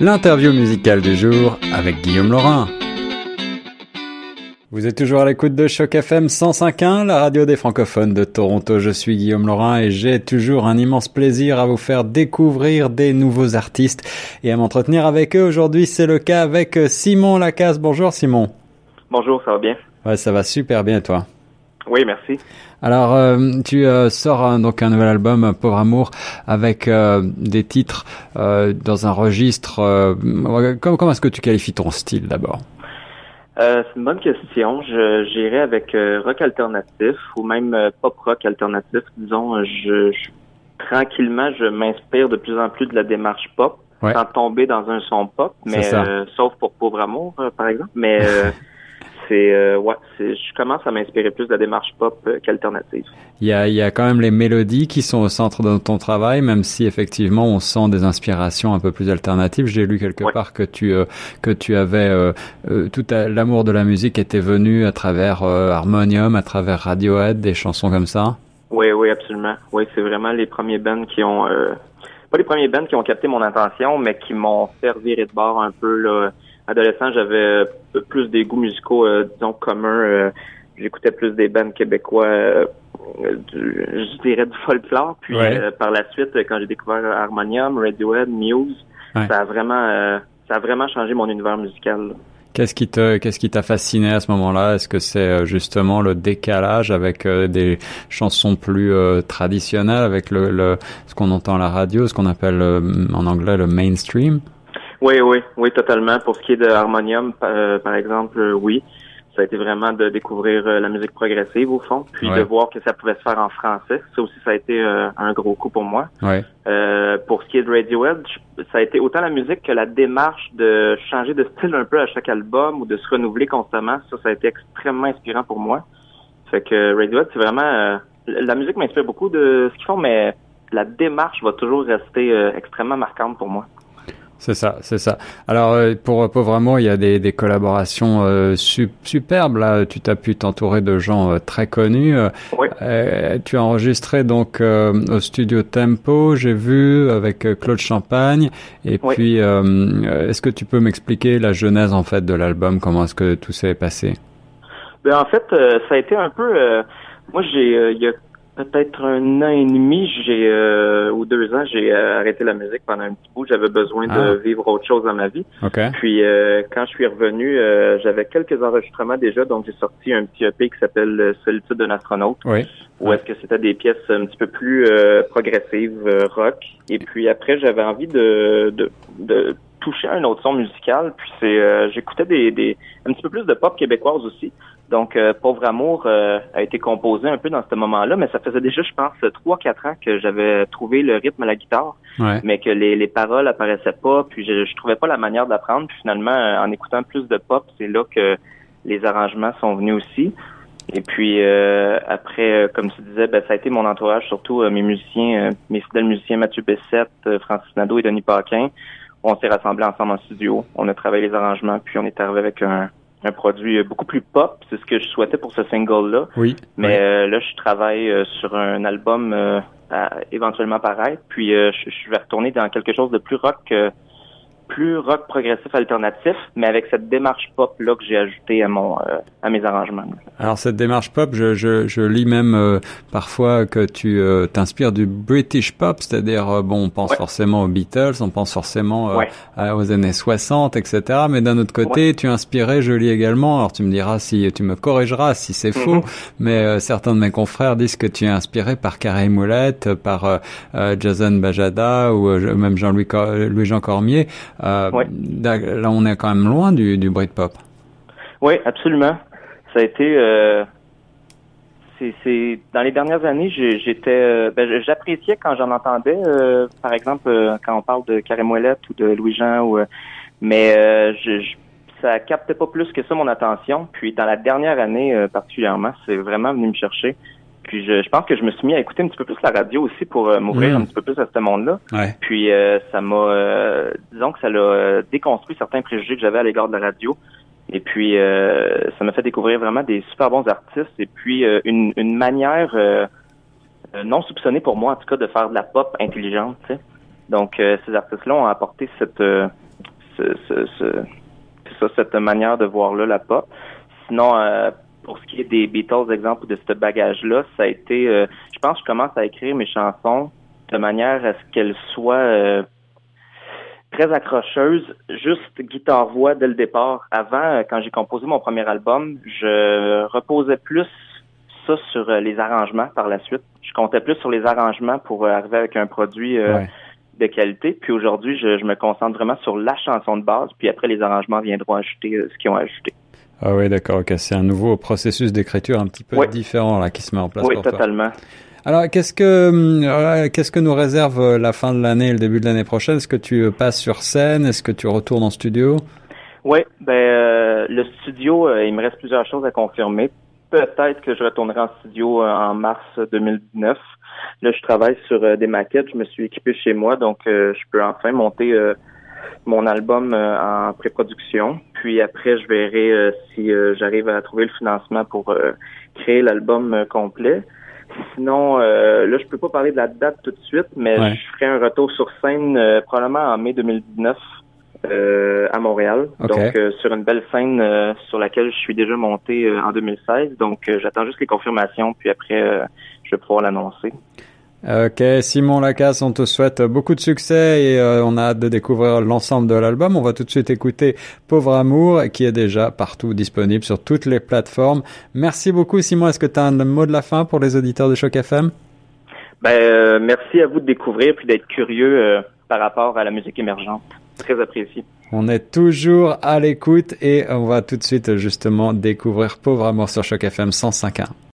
l'interview musicale du jour avec Guillaume Laurin. Vous êtes toujours à l'écoute de Choc FM 105.1, la radio des francophones de Toronto. Je suis Guillaume Laurin et j'ai toujours un immense plaisir à vous faire découvrir des nouveaux artistes et à m'entretenir avec eux. Aujourd'hui, c'est le cas avec Simon Lacasse. Bonjour Simon. Bonjour, ça va bien? Ouais, ça va super bien toi? Oui, merci. Alors, euh, tu euh, sors donc un nouvel album, Pauvre Amour, avec euh, des titres dans un registre. comment, comment est-ce que tu qualifies ton style d'abord? C'est une bonne question. Je j'irais avec rock alternatif ou même pop rock alternatif. Disons, je, tranquillement, je m'inspire de plus en plus de la démarche pop, sans tomber dans un son pop, mais sauf pour Pauvre Amour, par exemple. Mais c'est euh, ouais, je commence à m'inspirer plus de la démarche pop euh, qu'alternative. Il y a, il y a quand même les mélodies qui sont au centre de ton travail, même si effectivement on sent des inspirations un peu plus alternatives. J'ai lu quelque part que tu euh, que tu avais tout l'amour de la musique était venu à travers Harmonium, à travers Radiohead, des chansons comme ça. Oui, oui, absolument. Oui, c'est vraiment les premiers bands qui ont pas les premiers bands qui ont capté mon attention, mais qui m'ont fait virer de bord un peu là adolescent, j'avais euh, plus des goûts musicaux, euh, disons, communs. Euh, j'écoutais plus des bands québécois, je dirais du folklore. Puis par la suite, quand j'ai découvert Harmonium, Radiohead, Muse, ça a vraiment, ça a vraiment changé mon univers musical. Qu'est-ce qui te, qu'est-ce qui t'a fasciné à ce moment-là? Est-ce que c'est justement le décalage avec des chansons plus traditionnelles, avec le, le ce qu'on entend à la radio, ce qu'on appelle en anglais le mainstream? Oui, oui, oui, totalement. Pour ce qui est de Harmonium, euh, par exemple, euh, oui. Ça a été vraiment de découvrir euh, la musique progressive au fond, puis de voir que ça pouvait se faire en français. Ça aussi, ça a été un gros coup pour moi. Ouais. pour ce qui est de Radiohead, ça a été autant la musique que la démarche de changer de style un peu à chaque album ou de se renouveler constamment. Ça, ça a été extrêmement inspirant pour moi. Fait que Radiohead, c'est vraiment la musique m'inspire beaucoup de ce qu'ils font, mais la démarche va toujours rester extrêmement marquante pour moi. C'est ça, c'est ça. Alors euh, pour Pauvre Amour, il y a des, des collaborations euh, superbes. Là, tu t'as pu t'entourer de gens euh, très connus. Oui. tu as enregistré donc au studio Tempo, j'ai vu avec Claude Champagne. Et puis, est-ce que tu peux m'expliquer la genèse en fait de l'album? Comment est-ce que tout s'est passé? Ben, en fait, ça a été un peu. moi, j'ai il y a peut-être un an et demi, j'ai euh, ou deux ans, j'ai euh, arrêté la musique pendant un petit bout. J'avais besoin de ah. vivre autre chose dans ma vie. Puis euh, quand je suis revenu, j'avais quelques enregistrements déjà, donc j'ai sorti un petit EP qui s'appelle Solitude d'un astronaute. Oui. Où est-ce que c'était des pièces un petit peu plus progressives, rock. Et puis après, j'avais envie de, de, de toucher à un autre son musical. Puis c'est j'écoutais des, des un petit peu plus de pop québécoise aussi. Donc, euh, Pauvre Amour euh, a été composé un peu dans ce moment-là, mais ça faisait déjà, je pense, trois, quatre ans que j'avais trouvé le rythme à la guitare, mais que les, les paroles apparaissaient pas, puis je, je trouvais pas la manière d'apprendre. Puis finalement, euh, en écoutant plus de pop, c'est là que les arrangements sont venus aussi. Et puis après, comme tu disais, ben, ça a été mon entourage, surtout mes musiciens, mes fidèles musiciens Mathieu Bessette, Francis Nadeau et Denis Paquin. On s'est rassemblés ensemble en studio, on a travaillé les arrangements, puis on est arrivé avec un, un produit beaucoup plus pop. C'est ce que je souhaitais pour ce single-là. Oui. Mais euh, là, je travaille euh, sur un album euh, à éventuellement paraître. Puis je, je, vais retourner dans quelque chose de plus rock plus rock progressif alternatif, mais avec cette démarche pop là que j'ai ajoutée à mon euh, à mes arrangements. Alors cette démarche pop, je, je, je lis même euh, parfois que tu euh, t'inspires du British pop, c'est-à-dire bon, on pense forcément aux Beatles, on pense forcément aux années 60, etc. Mais d'un autre côté, tu es inspiré, je lis également. Alors tu me diras si tu me corrigeras si c'est faux, mhm. mais certains de mes confrères disent que tu es inspiré par Carré Moulette, par Jason Bajada ou même Jean-Louis Louis Jean Cormier. Euh, là, on est quand même loin du, du Britpop. Oui, absolument. Ça a été. Euh, c'est dans les dernières années, j'étais, euh, ben, j'appréciais quand j'en entendais, euh, par exemple, quand on parle de Carré ou de Louis Jean, ou, mais je, je, ça captait pas plus que ça mon attention. Puis dans la dernière année particulièrement, c'est vraiment venu me chercher. Puis je, je, pense que je me suis mis à écouter un petit peu plus la radio aussi pour euh, m'ouvrir mm. un petit peu plus à ce monde-là. Puis euh, ça m'a, euh, disons que ça l'a déconstruit certains préjugés que j'avais à l'égard de la radio. Et puis ça m'a fait découvrir vraiment des super bons artistes et puis une, une manière non soupçonnée pour moi en tout cas de faire de la pop intelligente. Donc ces artistes-là ont apporté cette ça, cette manière de voir là la pop. Sinon, pour ce qui est des Beatles, exemple de ce bagage-là, ça a été, je pense, que je commence à écrire mes chansons de manière à ce qu'elles soient très accrocheuse, juste guitare-voix dès le départ. Avant, euh, quand j'ai composé mon premier album, je reposais plus ça sur euh, les arrangements par la suite. Je comptais plus sur les arrangements pour euh, arriver avec un produit de qualité. Puis aujourd'hui, je, me concentre vraiment sur la chanson de base, puis après les arrangements viendront ajouter ce qu'ils ont ajouté. Ah oui, d'accord, ok. C'est un nouveau processus d'écriture un petit peu différent là qui se met en place. Oui, totalement. Alors, qu'est-ce que euh, qu'est-ce que nous réserve euh, la fin de l'année et le début de l'année prochaine? Est-ce que tu euh, passes sur scène? Est-ce que tu retournes en studio? Oui, ben le studio, il me reste plusieurs choses à confirmer. Peut-être que je retournerai en studio en mars 2019. Là, je travaille sur des maquettes. Je me suis équipé chez moi, donc je peux enfin monter mon album en pré-production. Puis après, je verrai si j'arrive à trouver le financement pour créer l'album complet. Sinon, euh, là, je peux pas parler de la date tout de suite, mais je ferai un retour sur scène euh, probablement en mai 2019 euh, à Montréal. Donc, euh, sur une belle scène sur laquelle je suis déjà monté en 2016. Donc, j'attends juste les confirmations, puis après, je vais pouvoir l'annoncer. Ok, Simon Lacasse, on te souhaite beaucoup de succès et euh, on a hâte de découvrir l'ensemble de l'album. On va tout de suite écouter Pauvre Amour qui est déjà partout disponible sur toutes les plateformes. Merci beaucoup Simon. Est-ce que tu as un mot de la fin pour les auditeurs de Choc FM? Ben, euh, merci à vous de découvrir puis d'être curieux euh, par rapport à la musique émergente. Très apprécié. On est toujours à l'écoute et on va tout de suite justement découvrir Pauvre Amour sur Choc FM 105.1.